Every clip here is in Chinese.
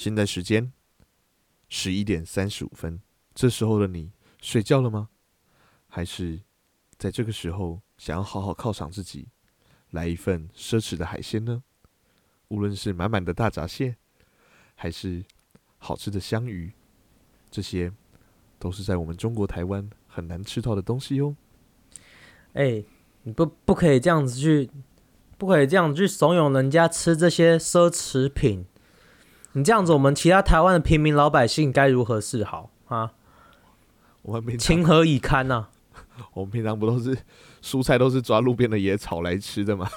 现在时间十一点三十五分，这时候的你睡觉了吗？还是在这个时候想要好好犒赏自己，来一份奢侈的海鲜呢？无论是满满的大闸蟹，还是好吃的香鱼，这些都是在我们中国台湾很难吃到的东西哟。哎，你不不可以这样子去，不可以这样子去怂恿人家吃这些奢侈品。你这样子，我们其他台湾的平民老百姓该如何是好啊？我们平情何以堪呐、我们平常不都是蔬菜都是抓路边的野草来吃的吗？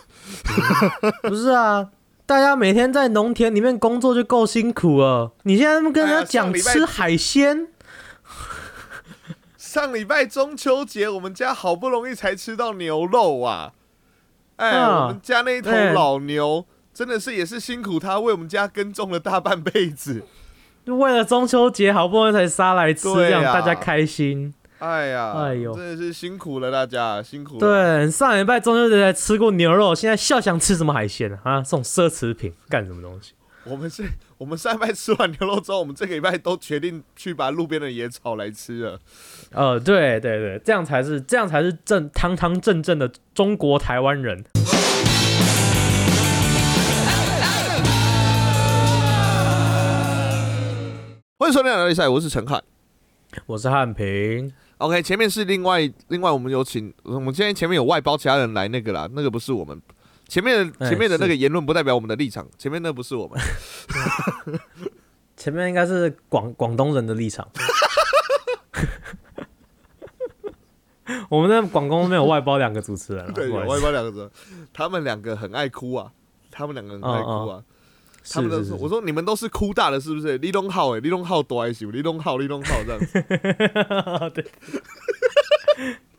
不是啊，大家每天在农田里面工作就够辛苦了，你现在跟人家讲吃海鲜，上礼拜中秋节，我们家好不容易才吃到牛肉啊！哎，啊我们家那一头老牛真的是也是辛苦他为我们家耕种了大半辈子。就为了中秋节好不容易才杀来吃，对这样呀大家开心。哎呀，哎呦真的是辛苦了大家，辛苦了。对，上礼拜中秋节才吃过牛肉，现在笑想吃什么海鲜啊？啊，这种奢侈品干什么东西？我们是，我们上礼拜吃完牛肉之后，我们这个礼拜都决定去把路边的野草来吃了。呃，对对对，这样才是这样才是正堂堂正正的中国台湾人。欢迎收听《聊比赛》，我是陈汉。我是汉平，OK，前面是另外另外我们有请，我们今天前面有外包其他人来那个啦，那个不是我们。前面的哎前面的那个言论不代表我们的立场，前面那不是我们。前面应该是广广东人的立场。我们那广东没有外包两个主持人啊，对，外包两个人，他们两个很爱哭啊，他们两个很爱哭啊。他们都说，我说你们都是哭大的，是不是？李东浩哎，李东浩多爱惜，李东浩，李东浩这样子。对，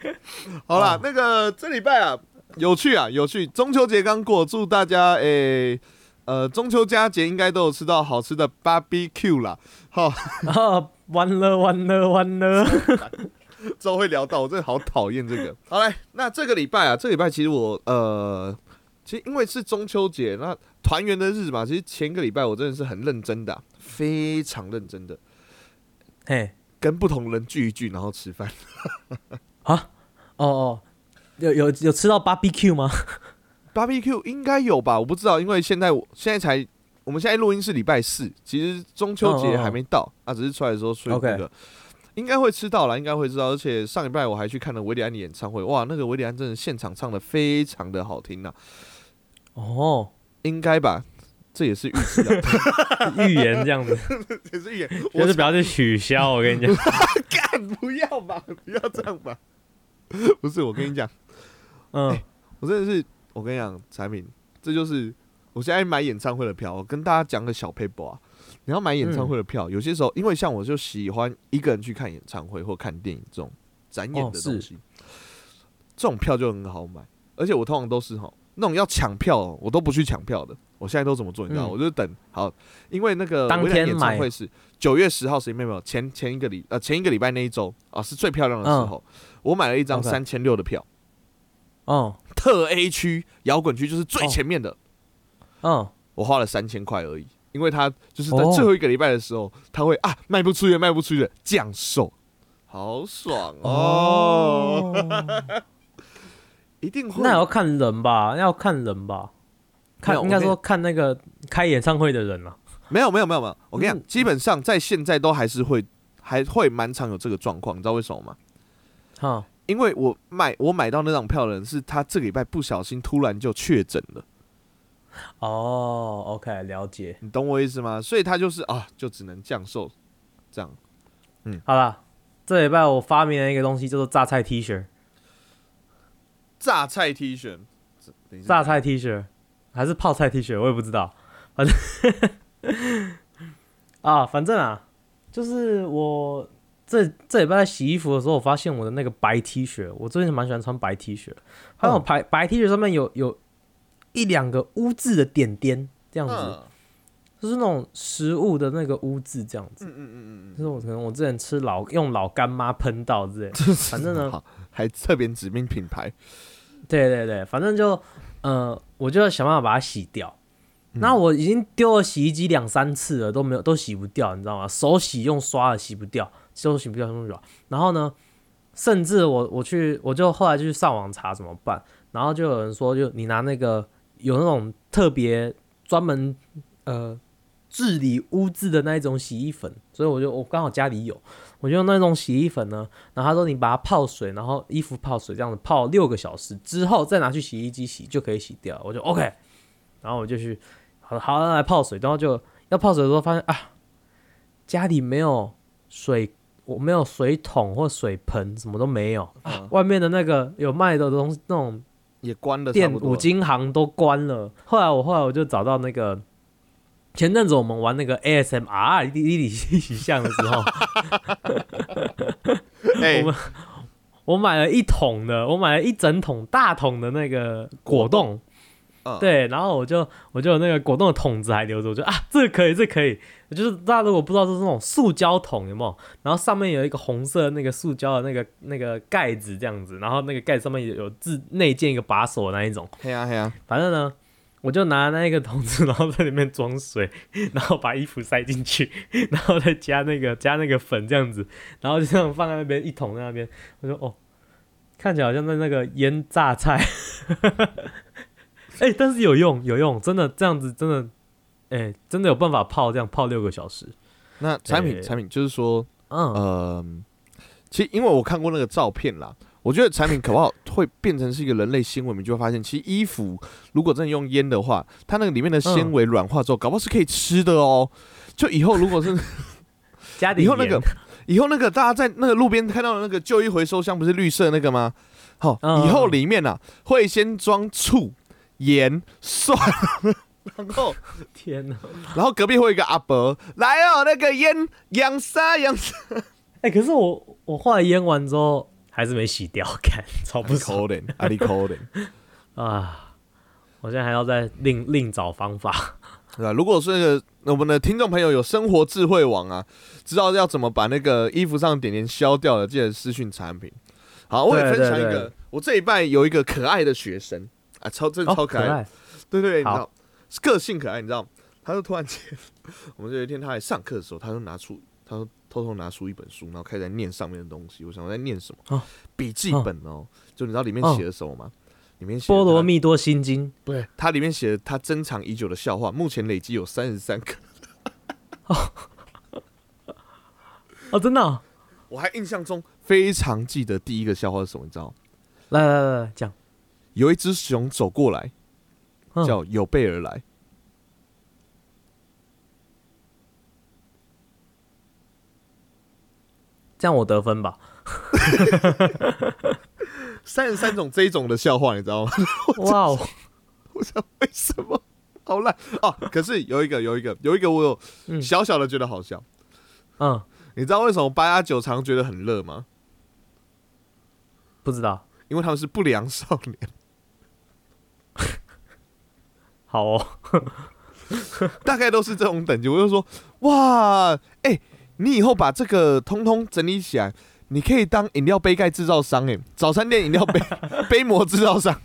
好啦，那个这礼拜啊，有趣啊，有趣。中秋节刚过，祝大家诶、呃，中秋佳节应该都有吃到好吃的 barbecue 啦。好，啊，完了完了完了，之后会聊到，我真的好讨厌这个。好嘞，那这个礼拜啊，这个礼拜其实我呃，其实因为是中秋节，那团圆的日子嘛，其实前个礼拜我真的是很认真的啊、非常认真的嘿，跟不同人聚一聚，然后吃饭。啊哦哦，有有有吃到 barbecue 吗？barbecue 应该有吧？我不知道，因为现在我现在才，我们现在录音是礼拜四，其实中秋节还没到，啊，只是出来的时候所以 OK 那个应该会吃到了，应该会知道。而且上礼拜我还去看了维里安的演唱会，哇，那个维里安真的现场唱的非常的好听呐、哦，应该吧？这也是预知的，预言这样子，也是预言我是不要去取消。我跟你讲，干不要吧，不要这样吧。不是，我跟你讲，嗯，我真的是，我跟你讲，产品，这就是我现在买演唱会的票。我跟大家讲个小 paper 啊，你要买演唱会的票，有些时候因为像我就喜欢一个人去看演唱会或看电影这种展演哦的东西，这种票就很好买，而且我通常都是哈那种要抢票哦，我都不去抢票的。我现在都怎么做？你知道，嗯我就等好，因为那个当天演唱会是九月十号，谁没有？前前一个礼呃前一个礼拜那一周啊是最漂亮的时候，我买了一张三千六的票。哦，特 A 区摇滚区就是最哦前面的，嗯，我花了三千块而已，因为他就是在哦最后一个礼拜的时候，他会啊卖不出去，卖不出去的降售，好爽哦！一定会那要看人吧，要看人吧，看应该说看那个开演唱会的人啊。没有没有没有没有，我跟你讲，嗯基本上在现在都还是会还会蛮常有这个状况，你知道为什么吗？哈，因为我买我买到那张票的人是他这个礼拜不小心突然就确诊了，哦，OK，了解。你懂我意思吗？所以他就是啊，就只能降售，这样。嗯好了，这礼拜我发明了一个东西，叫做榨菜 T 恤。榨菜 T 恤，榨菜 T 恤？还是泡菜 T 恤，我也不知道。反正 啊，反正啊，就是我这这礼拜在洗衣服的时候，我发现我的那个白 T 恤，我最近蛮喜欢穿白 T 恤，它那种白白 T 恤上面有有一两个污渍的点点，这样子，嗯。就是那种食物的那个污渍，这样子。嗯嗯嗯嗯就是我可能我之前吃老用老干妈喷到之类反正呢好，还特别指明品牌，对对对，反正就呃，我就想办法把它洗掉。那我已经丢了洗衣机两三次了，都没有都洗不掉，你知道吗？手洗用刷的洗不掉，手洗不掉用刷。然后呢，甚至我我去我就后来就去上网查怎么办，然后就有人说，就你拿那个有那种特别专门呃治理污渍的那一种洗衣粉，所以我就我刚好家里有，我就用那种洗衣粉呢。然后他说你把它泡水，然后衣服泡水这样子泡六个小时之后再拿去洗衣机洗就可以洗掉。我就 OK，然后我就去好好来泡水，然后就要泡水的时候发现啊，家里没有水，我没有水桶或水盆，什么都没有。嗯外面的那个有卖的东西，那种也关了店五金行都关了。后来我后来我就找到那个，前阵子我们玩那个 ASMR 立立体洗像的时候，哎 我们我买了一桶的，我买了一整桶大桶的那个果冻，嗯，对，然后我就我就有那个果冻的桶子还留着，我就啊这个可以，这个可以。就是大家如果不知道，就是那种塑胶桶有没有？然后上面有一个红色的那个塑胶的那个那个盖子这样子，然后那个盖子上面有有自内建一个把手的那一种。嘿呀嘿呀，反正呢，我就拿那个桶子，然后在里面装水，然后把衣服塞进去，然后再加那个加那个粉这样子，然后就这样放在那边一桶在那边。我说哦，看起来好像在那个腌榨菜，哎、但是有用有用，真的这样子真的，哎、真的有办法泡这样泡六个小时。那产品哎产品就是说，嗯，呃，其实因为我看过那个照片啦，我觉得产品可不好会变成是一个人类纤维，你就会发现，其实衣服如果真的用腌的话，它那个里面的纤维软化之后，搞不好是可以吃的哦。就以后如果是 加点以后那个以后那个大家在那个路边看到的那个旧衣回收箱，不是绿色那个吗？好、嗯以后里面啊会先装醋、盐、蒜，然 后天哪！然后隔壁会有一个阿伯来哦，那个腌养沙养沙，哎、可是我我后来腌完之后还是没洗掉，看超不爽。啊！我现在还要再另另找方法。对吧？如果是那个我们的听众朋友有生活智慧网啊，知道要怎么把那个衣服上点点消掉的，记得私讯产品。好，我也分享一对个，我这一拜有一个可爱的学生啊，超真超可爱对对对，你知好道，个性可爱，你知道，他就突然间，我们就有一天他来上课的时候，他就拿出，他说偷偷拿出一本书，然后开始在念上面的东西。我想我在念什么？哦笔记本哦，就你知道里面写了什么吗？里面写波罗蜜多心经对，它里面写了他珍藏已久的笑话，目前累积有三十三个。哦，真的哦、我还印象中非常记得第一个笑话是什么，你知道？来来来来讲，有一只熊走过来，嗯叫有备而来。这样我得分吧。三十三种这一种的笑话，你知道吗？哇哦，我想为什么好烂哦？可是有一个，有一个，有一个，我有嗯小小的觉得好笑。嗯，你知道为什么八加九常觉得很热吗？不知道，因为他们是不良少年。好哦，大概都是这种等级。我就说，哇，哎、你以后把这个通通整理起来，你可以当饮料杯盖制造商，哎，早餐店饮料杯 杯膜制造商，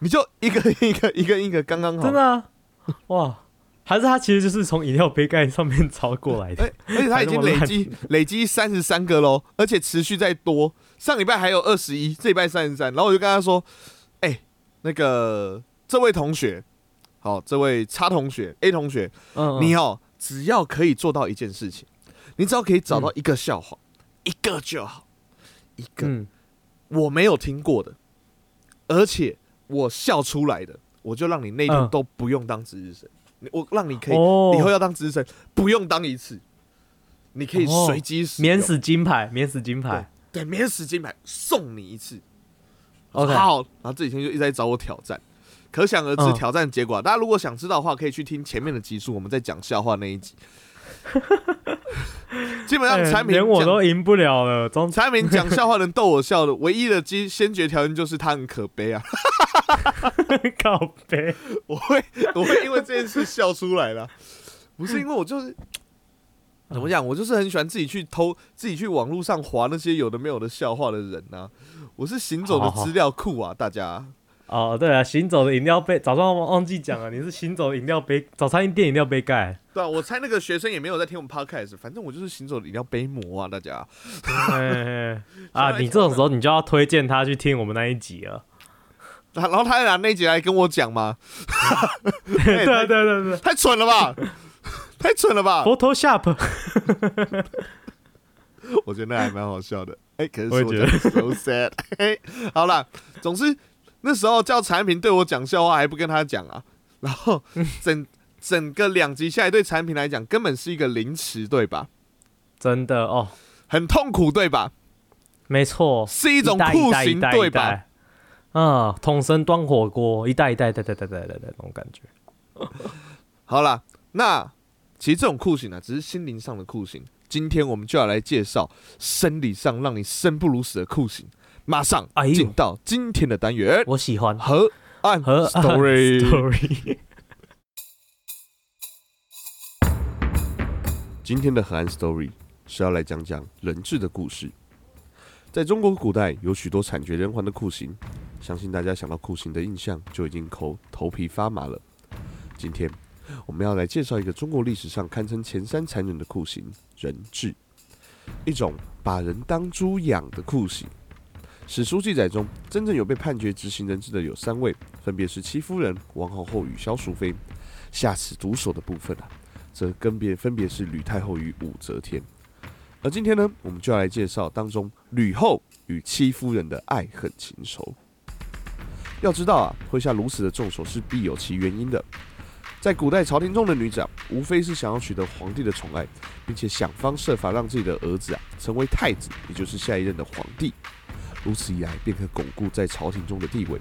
你就一个 一个一个一个刚刚好。真的啊，哇，还是他其实就是从饮料杯盖上面抄过来的。哎、而且他已经累积累积三十三个喽，而且持续在多。上礼拜还有二十一，这礼拜三十三。然后我就跟他说：“哎、那个这位同学，好，这位叉同学 A 同学，嗯，嗯你哦，只要可以做到一件事情，你只要可以找到一个笑话，一个就好，一个嗯，我没有听过的，而且我笑出来的，我就让你那天嗯。都不用当值日生，你我让你可以哦，以后要当值日生不用当一次，你可以哦随机免死金牌，免死金牌。对免死金牌送你一次。OK 好，然后这几天就一直在找我挑战，可想而知嗯。挑战结果啊、大家如果想知道的话，可以去听前面的集数，我们在讲笑话那一集。基本上哎产品连我都赢不了了，总产品讲笑话能逗我笑的唯一的基先决条件就是他很可悲啊！靠悲。我会我会因为这件事笑出来了，不是因为我就是怎么讲，我就是很喜欢自己去偷、自己去网络上划那些有的没有的笑话的人呐、我是行走的资料库啊，大家。哦，对啊，行走的饮料杯，早上忘忘记讲了，你是行走的饮料杯，早餐店饮料杯盖。对啊，我猜那个学生也没有在听我们 podcast，反正我就是行走的饮料杯魔啊，大家。哎啊，你这种时候你就要推荐他去听我们那一集了。然后他还拿那集来跟我讲吗？对对对对，太蠢了吧！太蠢了吧！Photoshop，我觉得那还蛮好笑的。哎，可是我觉得 so sad。好了，总之那时候叫产品对我讲笑话，还不跟他讲啊。然后 整整个两集下来，对产品来讲根本是一个凌迟，对吧？真的哦，很痛苦，对吧？没错，是一种酷刑，对吧？啊，统神端火锅，一代一代代代代代代那种感觉。好了，那其实这种酷刑呢，只是心灵上的酷刑。今天我们就要来介绍生理上让你生不如死的酷刑。马上进到今天的单元，我喜欢河岸河 story。今天的河岸 story 是要来讲讲人质的故事。在中国古代，有许多惨绝人寰的酷刑。相信大家想到酷刑的印象就已经头头皮发麻了。今天我们要来介绍一个中国历史上堪称前三残忍的酷刑——人质，一种把人当猪养的酷刑。史书记载中，真正有被判决执行人质的有三位，分别是戚夫人、王皇后与萧淑妃。下此毒手的部分啊，则跟别分别是吕太后与武则天。而今天呢，我们就要来介绍当中吕后与戚夫人的爱恨情仇。要知道啊，会下如此的重手是必有其原因的。在古代朝廷中的女子啊，无非是想要取得皇帝的宠爱，并且想方设法让自己的儿子啊成为太子，也就是下一任的皇帝。如此一来，便可巩固在朝廷中的地位。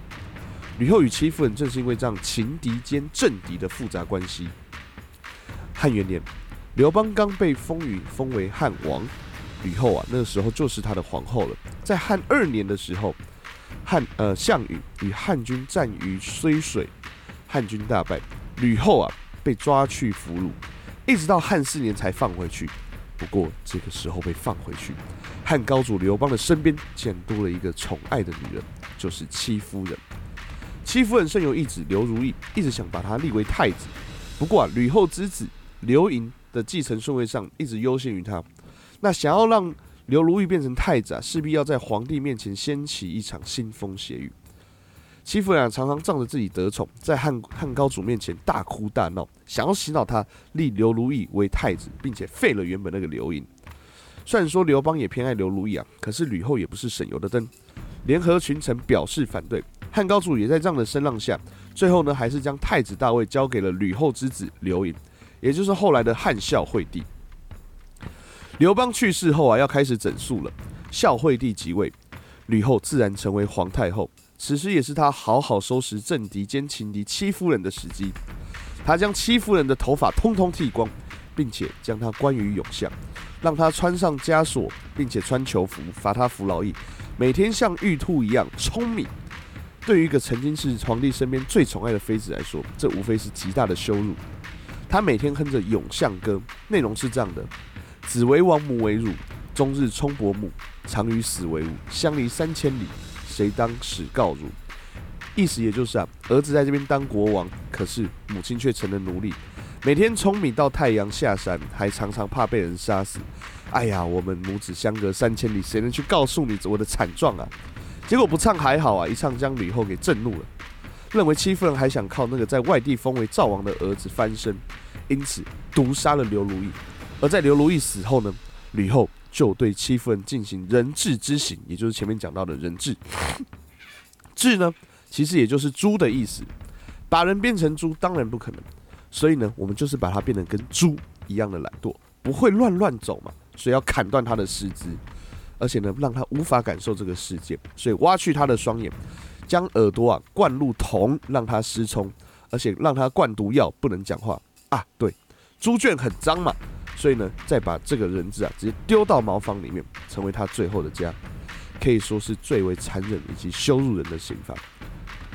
吕后与戚夫人正是因为这样情敌兼政敌的复杂关系。汉元年，刘邦刚被封于封为汉王，吕后啊，那个时候就是他的皇后了。在汉二年的时候。汉呃，项羽与汉军战于睢水，汉军大败，吕后啊被抓去俘虏，一直到汉四年才放回去。不过这个时候被放回去，汉高祖刘邦的身边竟然多了一个宠爱的女人，就是戚夫人。戚夫人生有一子刘如意，一直想把他立为太子。不过啊，吕后之子刘盈的继承顺位上一直优先于他，那想要让。刘如意变成太子啊，势必要在皇帝面前掀起一场腥风血雨。戚夫人常常仗着自己得宠，在汉汉高祖面前大哭大闹，想要洗脑他立刘如意为太子，并且废了原本那个刘盈。虽然说刘邦也偏爱刘如意啊，可是吕后也不是省油的灯，联合群臣表示反对。汉高祖也在这样的声浪下，最后呢，还是将太子大位交给了吕后之子刘盈，也就是后来的汉孝惠帝。刘邦去世后啊，要开始整肃了。孝惠帝即位，吕后自然成为皇太后。此时也是他好好收拾政敌兼情敌戚夫人的时机。他将戚夫人的头发通通剃光，并且将她关于永巷，让她穿上枷锁，并且穿囚服，罚她服劳役，每天像玉兔一样聪明。对于一个曾经是皇帝身边最宠爱的妃子来说，这无非是极大的羞辱。他每天哼着俑像歌，内容是这样的。子为王，母为乳，终日冲伯母，常与死为伍，相离三千里，谁当始告汝？意思也就是啊，儿子在这边当国王，可是母亲却成了奴隶，每天从米到太阳下山，还常常怕被人杀死。哎呀，我们母子相隔三千里，谁能去告诉你我的惨状啊？结果不唱还好啊，一唱将吕后给震怒了，认为戚夫人还想靠那个在外地封为赵王的儿子翻身，因此毒杀了刘如意。而在刘如意死后呢，吕后就对戚夫人进行人质之刑，也就是前面讲到的人质。质呢，其实也就是猪的意思。把人变成猪当然不可能，所以呢，我们就是把它变得跟猪一样的懒惰，不会乱乱走嘛，所以要砍断它的四肢，而且呢，让它无法感受这个世界，所以挖去它的双眼，将耳朵啊灌入铜，让它失聪，而且让它灌毒药，不能讲话啊。对，猪圈很脏嘛。所以呢，再把这个人质啊，直接丢到茅房里面，成为他最后的家，可以说是最为残忍以及羞辱人的刑罚。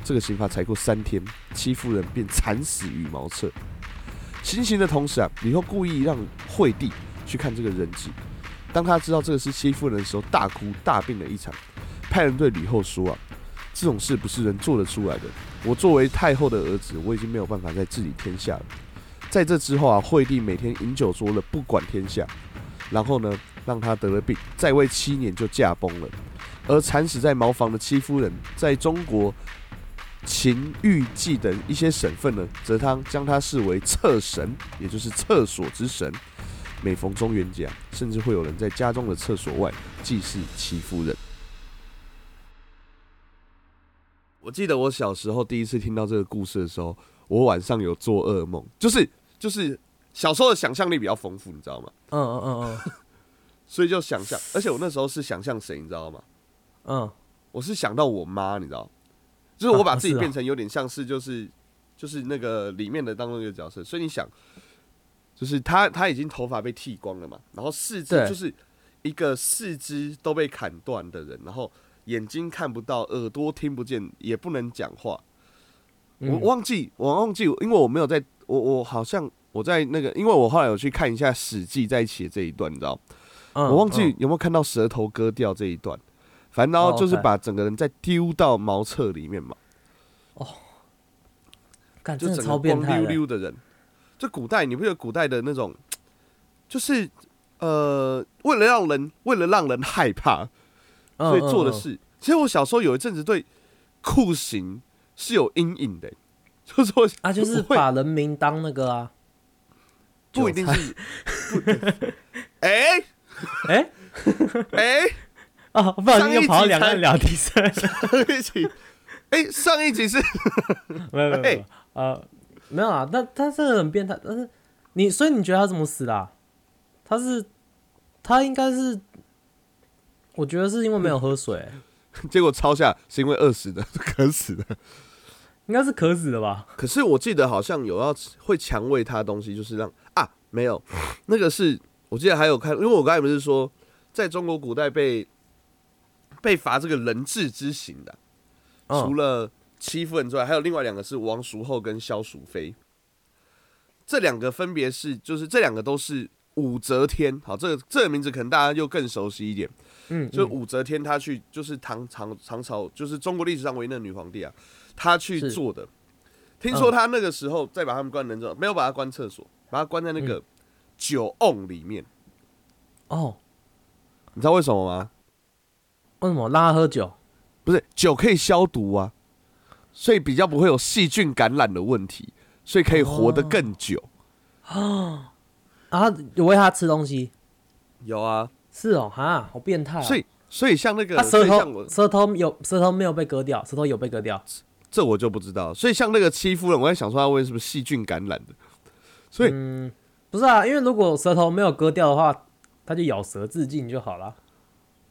这个刑罚才过三天，戚夫人便惨死于茅厕。行刑的同时啊，吕后故意让惠帝去看这个人质。当他知道这个是戚夫人的时候，大哭大病了一场，派人对吕后说啊：“这种事不是人做得出来的。我作为太后的儿子，我已经没有办法再治理天下了。在这之后啊，惠帝每天饮酒作乐，不管天下，然后呢，让他得了病，在位七年就驾崩了。而惨死在茅房的戚夫人，在中国秦、豫、冀等一些省份呢，则他将他视为厕神，也就是厕所之神。每逢中元节，甚至会有人在家中的厕所外祭祀戚夫人。我记得我小时候第一次听到这个故事的时候，我晚上有做噩梦，就是就是小时候的想象力比较丰富，你知道吗？嗯嗯嗯嗯 所以就想象，而且我那时候是想象谁，你知道吗？嗯，我是想到我妈，你知道，就是我把自己变成有点像是就是就是那个里面的当中一个角色，所以你想，就是他他已经头发被剃光了嘛，然后四肢就是一个四肢都被砍断的人，然后眼睛看不到，耳朵听不见，也不能讲话。我嗯忘记，我忘记，因为我没有在，我我好像我在那个，因为我后来有去看一下《史记》在写这一段，你知道，嗯我忘记嗯有没有看到舌头割掉这一段。反正然后哦就是把整个人再丢到茅厕里面嘛，干真的就整个光超变态的。溜溜的人。就古代，你不觉得古代的那种，就是呃，为了让人为了让人害怕，所以做的嗯嗯嗯事。其实我小时候有一阵子对酷刑是有阴影的、就是我啊，就是把人民当那个啊，不一定是，不 哎。哎？哎，啊，不小心又跑到两岸聊天上，上一集，哎，上一集是 没有没有呃没有啊，那他这个很变态，但是你所以你觉得他怎么死的啊？他是他应该是，我觉得是因为没有喝水、结果抄下是因为饿死的，渴死的。应该是渴死的吧？可是我记得好像有要会强喂他东西，就是让啊没有，那个是我记得还有看，因为我刚才不是说在中国古代被被罚这个人质之刑的，嗯。除了戚夫人之外，还有另外两个是王叔后跟萧淑妃，这两个分别是就是这两个都是武则天，好，这个这个名字可能大家又更熟悉一点。嗯，就嗯武则天她去，就是唐唐唐朝，就是中国历史上唯一的女皇帝啊，她去做的。听说他那个时候再把他们关人之后，没有把他关厕所，把他关在那嗯个酒瓮里面。哦，你知道为什么吗？为什么让他喝酒？不是酒可以消毒啊，所以比较不会有细菌感染的问题，所以可以活得更久。哦啊，有喂他吃东西？有啊，是哦，哈，好变态、哦。所以所以像那个，他舌头舌头有舌头没有被割掉，舌头有被割掉。这我就不知道。所以像那个戚夫人，我在想说他为什么细菌感染的？所以嗯，不是啊，因为如果舌头没有割掉的话，他就咬舌自尽就好了。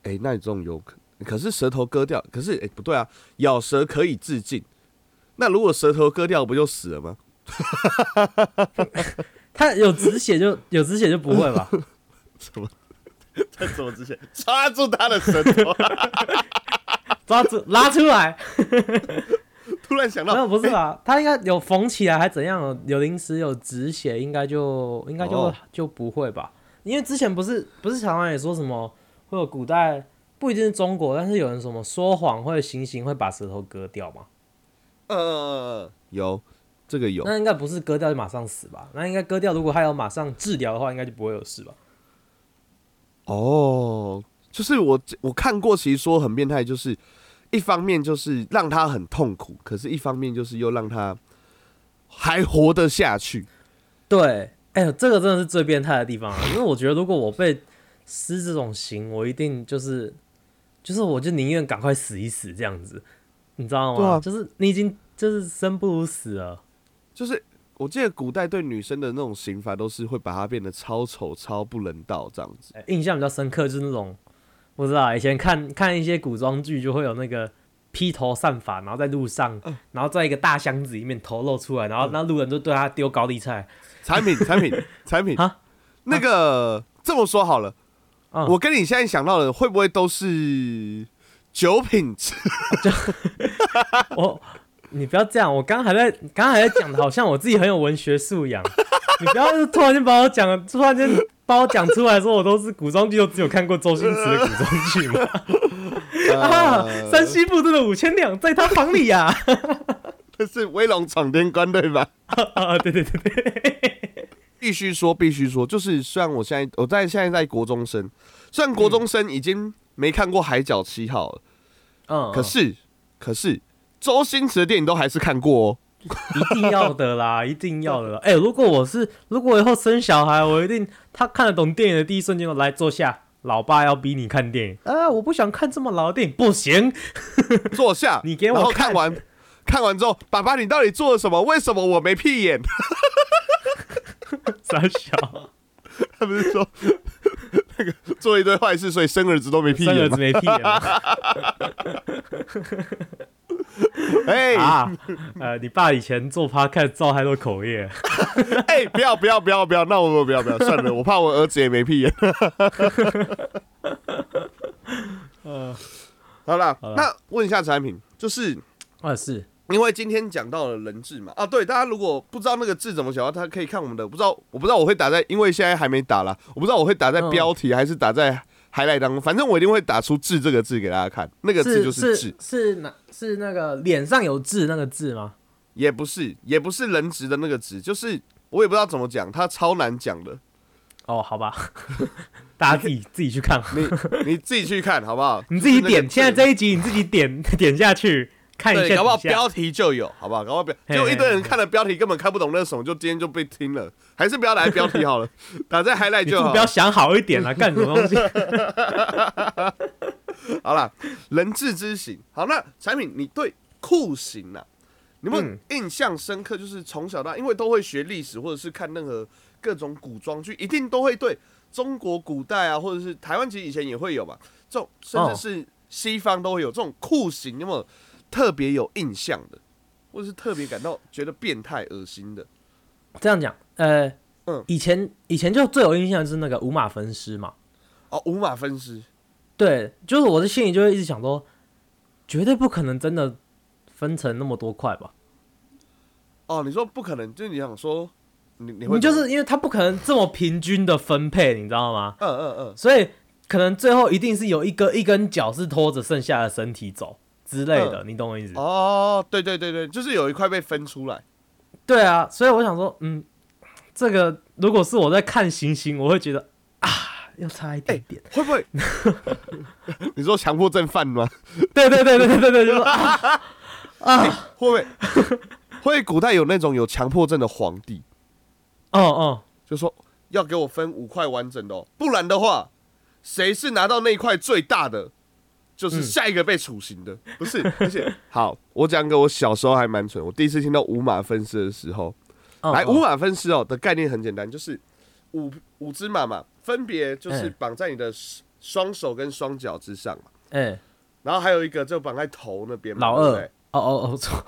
哎、那你这种有可，可是舌头割掉，可是哎、不对啊，咬舌可以自尽。那如果舌头割掉，不就死了吗？他有止血就有止血就不会吧？什么？他怎么止血抓住他的舌头？抓住拉出来，突然想到，没有不是吧？他应该有缝起来还怎样？有临时有止血，应该就应该就、哦就不会吧？因为之前不是不是常常也说什么会有古代不一定是中国，但是有人什么说谎或者行刑会把舌头割掉吗？呃，有这个有，那应该不是割掉就马上死吧？那应该割掉，如果他有马上治疗的话，应该就不会有事吧？哦，就是我我看过，其实说很变态，就是一方面就是让他很痛苦，可是一方面就是又让他还活得下去。对，哎、呦，这个真的是最变态的地方啊！因为我觉得，如果我被施这种刑，我一定就是，就是我就宁愿赶快死一死这样子，你知道吗？对啊就是你已经就是生不如死了。就是我记得古代对女生的那种刑罚，都是会把她变得超丑、超不人道这样子。哎印象比较深刻就是那种，不知道以前看看一些古装剧，就会有那个披头散发，然后在路上，嗯然后在一个大箱子里面头露出来，然后那路人就对他丢高丽菜。产品，产品，产品啊，那个这么说好了，嗯我跟你现在想到的会不会都是酒品？我，你不要这样，我刚刚还在，刚刚还在讲的，好像我自己很有文学素养。你不要突然间把我讲，突然间把我讲出来说，我都是古装剧，都只有看过周星驰的古装剧嘛。啊，呃山西布置的五千两在他房里呀、这是威龙闯天关对吧？啊，对对对对，必须说，必须说，就是虽然我现在我在现在在国中生，虽然国中生已经没看过《海角七号》了，嗯，可是可是周星驰的电影都还是看过哦。一定要的啦，一定要的啦。哎、如果我是，如果以后生小孩，我一定他看得懂电影的第一瞬间，我来坐下，老爸要逼你看电影啊，我不想看这么老的电影，不行，坐下，你给我看看完，看完之后，爸爸你到底做了什么？为什么我没屁眼？傻小，他不是说那个做一堆坏事，所以生儿子都没屁生儿？子没屁眼哎。啊，呃，你爸以前做 podcast 造太多口业，哎，不要不要不要不要，那我不要不要，算了，我怕我儿子也没屁眼。呃，好了，那问一下产品，就是啊是，因为今天讲到了人质嘛，啊，对，大家如果不知道那个字怎么写的话，他可以看我们的，不知道我不知道我会打在，因为现在还没打啦，我不知道我会打在嗯。标题还是打在 highlight 当中，反正我一定会打出“字”这个字给大家看，那个字就是“是字是哪是那个脸上有痣那个痣吗？也不是也不是人质的那个“质”，就是我也不知道怎么讲，它超难讲的，哦，好吧，大家自己自己去看，你你自己去看好不好？你自己点，就是那个字。现在这一集你自己点点下去看一下对，搞不好标题就有，好不好？搞不好标，嘿结果一堆人看了标题根本看不懂那什么，就今天就被听了，还是不要来标题好了，打在 highlight 就好不。要想好一点了，干什么东西？好了，人质之行。好，那产品你对酷刑啊，你有没有嗯印象深刻？就是从小到大，因为都会学历史或者是看任何各种古装剧，一定都会对中国古代啊，或者是台湾其实以前也会有吧，这种甚至哦是西方都会有这种酷刑，你有没有特别有印象的，或者是特别感到觉得变态、恶心的？这样讲，呃，嗯以前以前就最有印象的是那个五马分尸嘛，哦，五马分尸，对，就是我的心里就会一直想说，绝对不可能真的分成那么多块吧？哦，你说不可能，就是你想说，你你会你就是因为它不可能这么平均的分配，你知道吗？嗯嗯嗯，所以可能最后一定是有一个一根脚是拖着剩下的身体走之类的，你懂我意思？哦，对对对对，就是有一块被分出来。对啊，所以我想说，嗯，这个如果是我在看星星，我会觉得啊，要差一点点。会不会？你说强迫症犯吗？对对对对对对对，就说啊啊，会不会？会不会古代有那种有强迫症的皇帝，哦哦，就说要给我分五块完整的哦，不然的话，谁是拿到那一块最大的，就是嗯下一个被处刑的。不是，而且好，我讲个我小时候还蛮蠢，我第一次听到五马分尸的时候，来五马分尸哦的概念很简单，就是五五只马嘛，分别就是嗯绑在你的双手跟双脚之上嘛，哎，然后还有一个就绑在头那边。老二哦哦哦，错，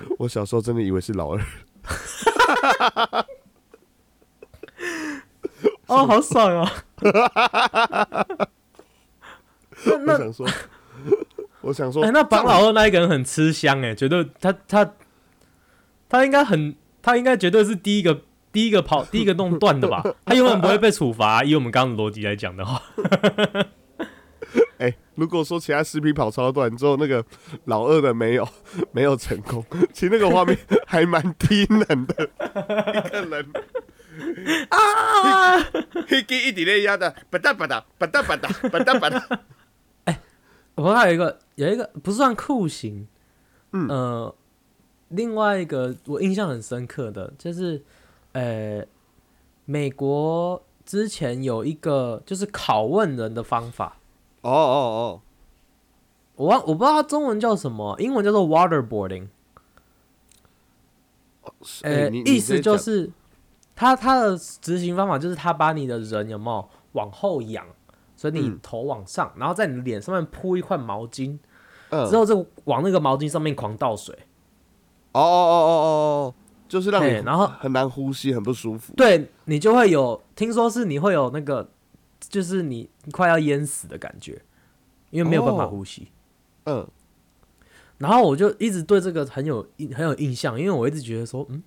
我小时候真的以为是老二。哦，好爽哦。那 我想说，我想说，哎，那绑老二那一个人很吃香哎，绝对他他他应该很，他应该绝对是第一个第一个跑第一个弄断的吧？他永远不会被处罚。以我们刚刚的逻辑来讲的话，哎、如果说其他视频跑超短之后，那个老二的没有没有成功，其实那个画面还蛮低能的，一个人啊，一给一滴泪压的，吧嗒吧嗒吧嗒吧嗒吧嗒吧嗒。我还有一个有一个不算酷刑，嗯呃，另外一个我印象很深刻的就是，呃，美国之前有一个就是拷问人的方法，哦哦哦我忘我不知道它中文叫什么，英文叫做 waterboarding，呃，哎意思就，是他他的执行方法就是他把你的人有没有往后仰，所以你嗯头往上，然后在你的脸上面铺一块毛巾，嗯之后就往那个毛巾上面狂倒水。哦哦哦哦哦哦，就是让你嘿然后很难呼吸，很不舒服。对你就会有，听说是你会有那个，就是你快要淹死的感觉，因为没有办法哦呼吸。嗯，然后我就一直对这个很有印很有印象，因为我一直觉得说，嗯，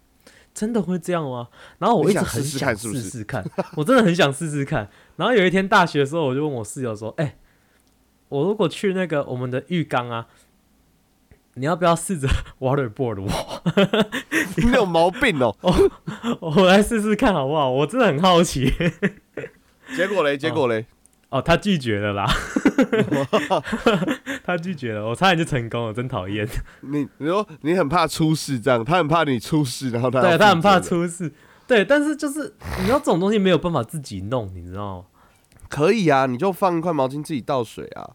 真的会这样吗？然后我一直很想试试看我真的很想试试看。然后有一天大学的时候，我就问我室友说：“哎、我如果去那个我们的浴缸啊，你要不要试着 waterboard 我？你有毛病哦！我来试试看好不好？我真的很好奇。结果嘞，结果嘞，哦，他拒绝了啦，他拒绝了，我差点就成功了，真讨厌。你你说你很怕出事，这样他很怕你出事，然后他对他很怕出事，对，但是就是你知道这种东西没有办法自己弄，你知道吗？可以啊，你就放一块毛巾自己倒水啊。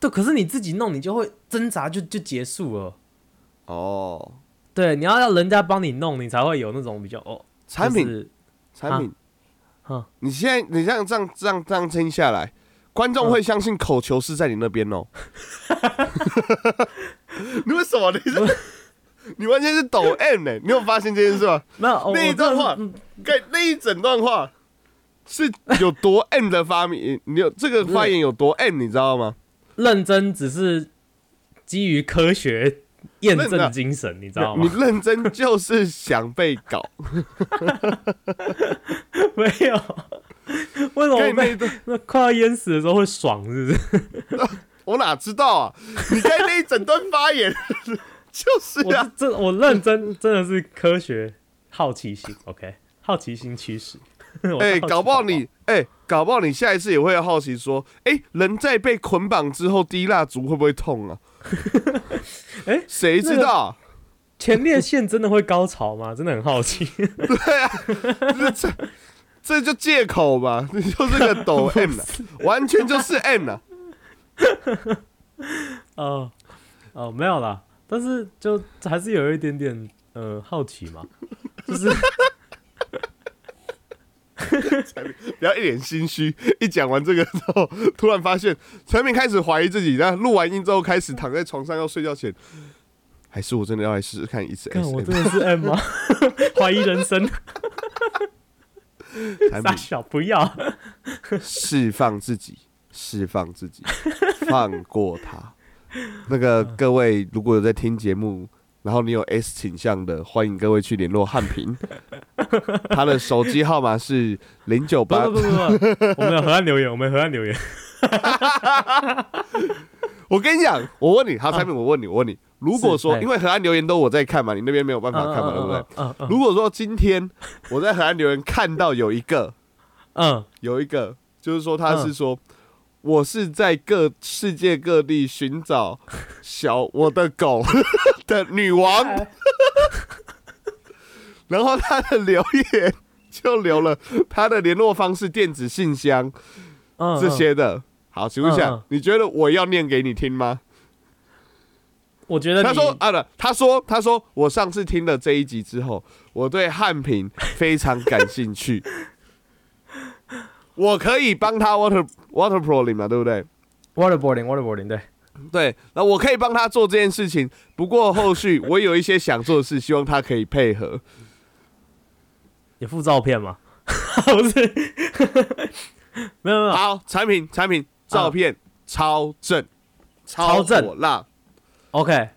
对，可是你自己弄，你就会挣扎就就结束了。哦，对，你要要人家帮你弄，你才会有那种比较哦，产品就是产品，哈，你现在你这样这样这样这样听下来，观众嗯会相信口球是在你那边哦。你为什么？你是 你完全是抖 M 呢、你有发现这件事吗？没有哦那一段话嗯该那一整段话是有多 M 的发明，你有这个发言有多 M，你知道吗？认真只是基于科学验证精神，你知道吗你吗？认真就是想被搞。没有，为什么那一段那快要淹死的时候会爽，是不是？我哪知道啊？你在那一整段发言 就是我啊是，真我认真真的是科学好奇心，OK，好奇心驱使。我哎、搞不好你，哎、搞不好你下一次也会好奇说，哎、人在被捆绑之后滴蜡烛会不会痛啊？哎谁知道啊？前列腺真的会高潮吗？真的很好奇。对啊，这这这就借口吧，你就是个抖 M 啊，完全就是 M 啊。哦哦，没有啦，但是就还是有一点点呃好奇嘛，就是不要一脸心虚，一讲完这个之后，突然发现陈明开始怀疑自己，然后录完音之后开始躺在床上要睡觉前，还是我真的要来试试看一次看我真的是 M 吗？怀疑人生，傻产品小不要。释放自己，释放自己，放过他。那个各位如果有在听节目，然后你有 S 倾向的，欢迎各位去联络汉平，他的手机号码是零九八不不不不，我们有河岸留言，我们有河岸留言。我跟你讲，我问你，好，产品，我问你，我问你，如果说，因为河岸留言都我在看嘛，你那边没有办法看嘛，对不对？如果说今天我在河岸留言看到有一个，嗯。有一个，就是说他是说，我是在各世界各地寻找小我的狗 的女王，然后他的留言就留了他的联络方式、电子信箱嗯，这些的。好，请问一下你觉得我要念给你听吗？我觉得你他说啊，不，他说他说我上次听了这一集之后，我对汉平非常感兴趣，我可以帮他 water water proling 嘛，对不对？waterboarding waterboarding 对，对，那我可以帮他做这件事情，不过后续 我有一些想做的事，希望他可以配合。有附照片吗？不是，没有没有，好，产品产品照片、超正，超正。火辣。OK，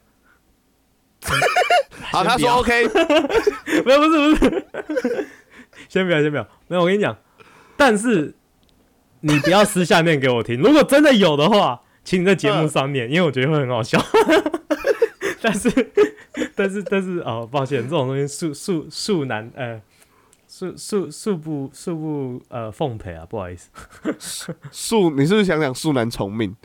好，他说 OK，没有不是不是，先不要先不要，没有我跟你讲，但是你不要私下念给我听，如果真的有的话，请你在节目上念，因为我觉得会很好笑。但是但是但是哦，抱歉，这种东西恕恕恕难呃。恕恕恕不恕不呃奉陪啊，不好意思 恕，你是不是想讲恕难从命？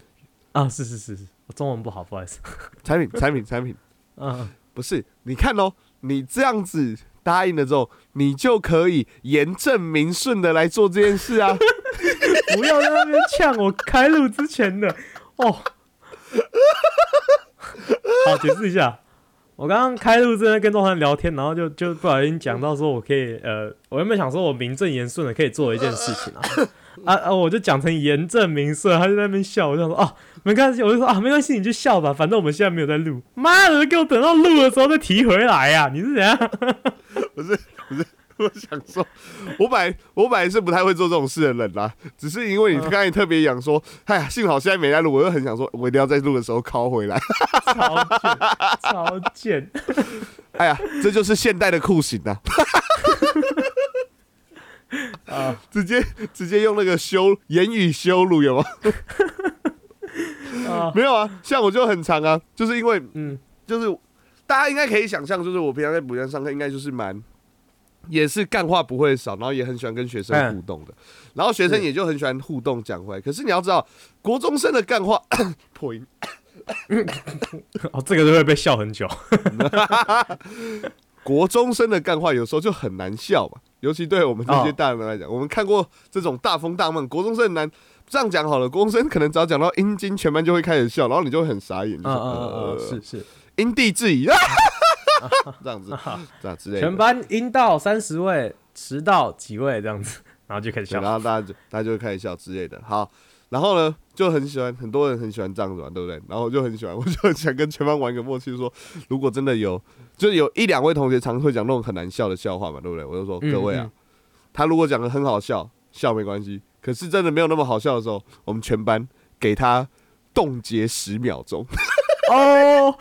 啊，是是是是，我中文不好，不好意思。产品产品产品，嗯，不是，你看哦，你这样子答应了之后，你就可以言正明顺的来做这件事啊。不要在那边呛我开路之前的哦。好，解释一下，我刚刚开录之前跟钟涵聊天，然后就就不小心讲到说我可以呃，我原本想说我名正言顺的可以做一件事情啊。啊啊！我就讲成言正名顺，他就在那边笑，我就想说啊，没关系，我就说啊，没关系，你就笑吧，反正我们现在没有在录。妈的，给我等到录的时候再提回来呀、你是怎样？我想说，我本来我本来是不太会做这种事的人啦，只是因为你刚才特别讲说，哎呀，幸好现在没在录，我又很想说，我一定要在录的时候拷回来。超贱，超贱。哎呀，这就是现代的酷刑呐、啊，直接直接用那个羞言语羞辱有吗？啊，没有啊，像我就很长啊，就是因为嗯就是大家应该可以想象，就是我平常在补习班上课，应该就是蛮也是干话不会少，然后也很喜欢跟学生互动的，然后学生也就很喜欢互动讲回来。可是你要知道，国中生的干话 破音，哦，这个都会被笑很久。国中生的干话有时候就很难笑嘛，尤其对我们这些哦大人来讲，我们看过这种大风大梦，国中生很难。这样讲好了，国中生可能只要讲到阴茎，全班就会开始笑，然后你就会很傻眼，是是，因地制宜，这样子，这样之类的。全班阴到三十位，迟到几位这样子，然后就开始，笑。然后大家就大家就会开始笑之类的。好，然后呢，就很喜欢，很多人很喜欢这样子玩，对不对？然后我就很喜欢，我就很想跟全班玩一个默契，就说如果真的有，就是有一两位同学常会讲那种很难笑的笑话嘛，对不对？我就说嗯各位啊嗯，他如果讲的很好笑，笑没关系。可是真的没有那么好笑的时候，我们全班给他冻结十秒钟。哦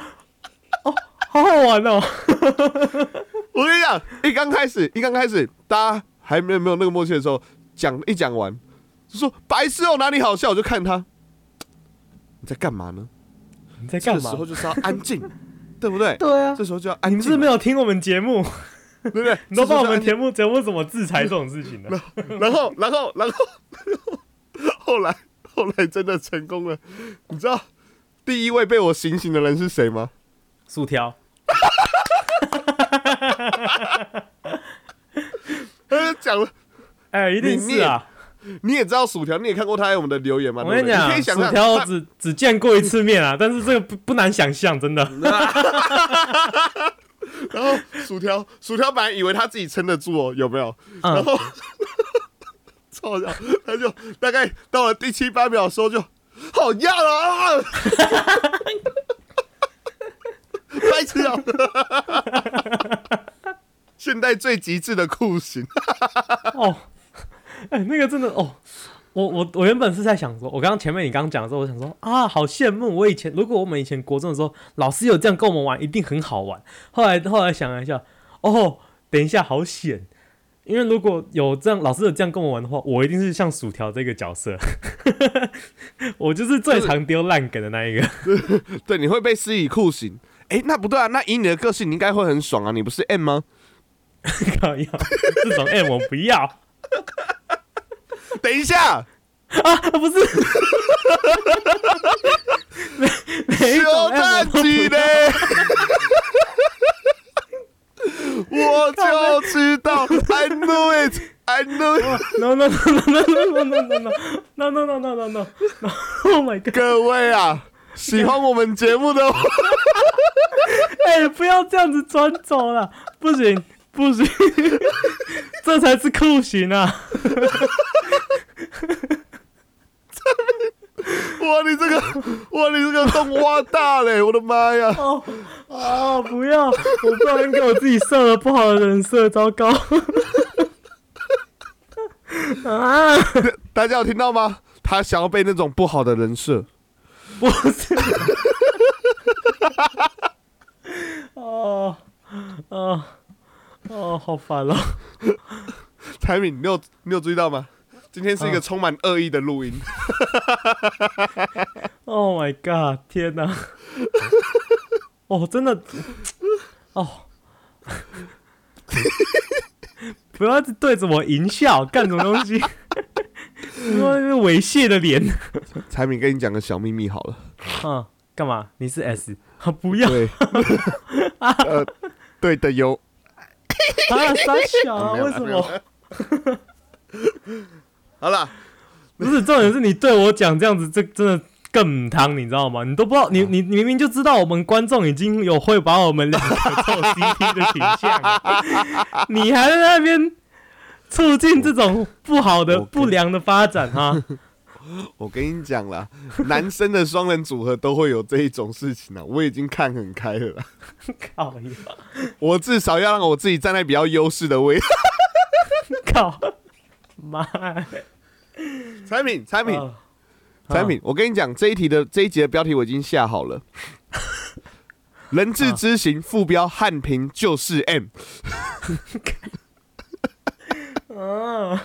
哦，好好玩哦。我跟你讲，一刚开始，一刚开始，大家还没有没有那个默契的时候，讲一讲完，就说白痴哦，哪里好笑？我就看他，你在干嘛呢？你在干嘛这时？候就是要安静，对不对？对啊，这时候就要安静，你们是不是没有听我们节目？对不对？你都帮我们节目节目怎么制裁这种事情的？候就安静然后，然后，然后，后来，后来真的成功了。你知道第一位被我醒醒的人是谁吗？薯条，讲了，哎，一定是啊！你也知道薯条，你也看过他在我们的留言嘛？我跟你讲薯条只只见过一次面啊，但是这个不不难想象，真的。然后薯条，薯条本来以为他自己撑得住哦，有没有？然嗯，后超好笑，他就大概到了第七八秒的时候就好压了啊，白痴啊！现代最极致的酷刑，哦，哎，那个真的哦。我我我原本是在想说，我刚刚前面你刚刚讲的时候，我想说啊，好羡慕我以前，如果我们以前国中的时候，老师有这样跟我们玩，一定很好玩。后来后来想了一下，哦，等一下好险，因为如果有这样老师有这样跟我玩的话，我一定是像薯条这个角色，我就是最常丢烂梗的那一个。对，你会被施以酷刑。哎、那不对啊，那以你的个性，你应该会很爽啊，你不是 M 吗？靠要这种 M 我不要等一下，啊，不是，每一种修 M 我蛋都鸡嘞！我就知道，I know it，I know it，no no no no no no no no no no no no no no no，Oh my god！各位啊，喜欢我们节目的话，哎、不要这样子转走了，不行不行，这才是酷刑啊！哇，你这个，哇，你这个洞挖大嘞！我的妈呀！哦啊，不要！我不小心给我自己设了不好的人设，糟糕！啊，大家有听到吗？他想要被那种不好的人设，不是。哦哦哦，好烦哦！台敏，你有你有注意到吗？今天是一个啊充满恶意的录音，Oh my god！天哪！哦，真的，哦，不要对着我淫笑，干什么东西？说那个猥亵的脸，彩敏跟你讲个小秘密好了，嗯，干嘛？你是 S？啊，不要。对，呃，对的哟，啊，傻小啊，为什么？好了，不是重点是你对我讲这样子，这真的更汤，你知道吗？你都不知道，你你你明明就知道我们观众已经有会把我们两个凑 CP 的倾向，你还在那边促进这种不好的、不良的发展哈？我跟你讲啦，男生的双人组合都会有这一种事情啊，我已经看很开了啦。靠呀！我至少要让我自己站在比较优势的位置。靠！妈呀！产品，产品，啊产品，我跟你讲，这一题的这一集的标题我已经下好了。人质之行副标汉平就是 M，哦，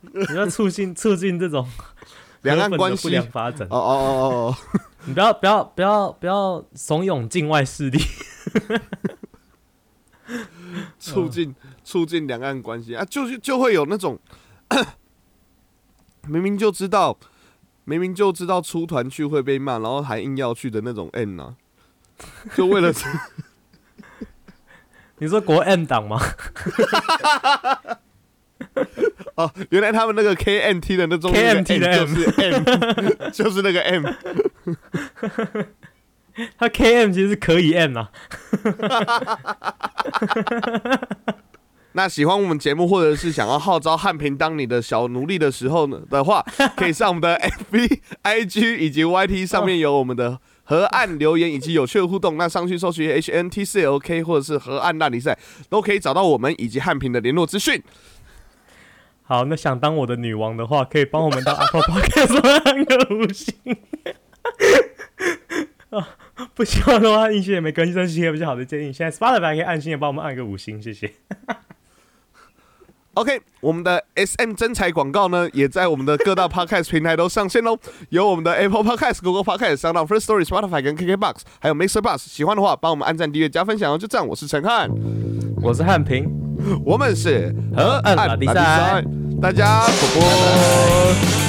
你要促进促进这种 两岸关系。发展哦。哦哦哦，你不要不要不要不要怂恿境外势力。促进促进两岸关系啊，就是就会有那种 明明就知道明明就知道出团去会被骂，然后还硬要去的那种 N 啊，就为了 你说国 M 党吗？哦，原来他们那个 KMT 的那种 KMT 的 M 就是 M，就是那个 M。他 KM 其实是可以 M 啊。那喜欢我们节目，或者是想要号召汉平当你的小奴隶的时候呢的话，可以上我们的 FB、IG 以及 YT 上面有我们的河岸留言以及有趣的互动。那上去搜寻 HNTCLK 或者是河岸大比赛，都可以找到我们以及汉平的联络资讯。好，那想当我的女王的话，可以帮我们到 Apple Podcast 上按个五星。啊，不喜欢的话，按星也没更新，更新也比较好的建议。现在 Spotify 可以按心也帮我们按个五星，谢谢。OK，我们的 SM 真彩广告呢，也在我们的各大 Podcast 平台都上线喽。有我们的 Apple Podcast、Google Podcast、n d First Story、Spotify 跟 KKBox，还有 Mixer Bus。喜欢的话，帮我们按赞、订阅、加分享哦。就这样，我是陈汉，我是汉平，我们是河岸拉力赛大家啵啵。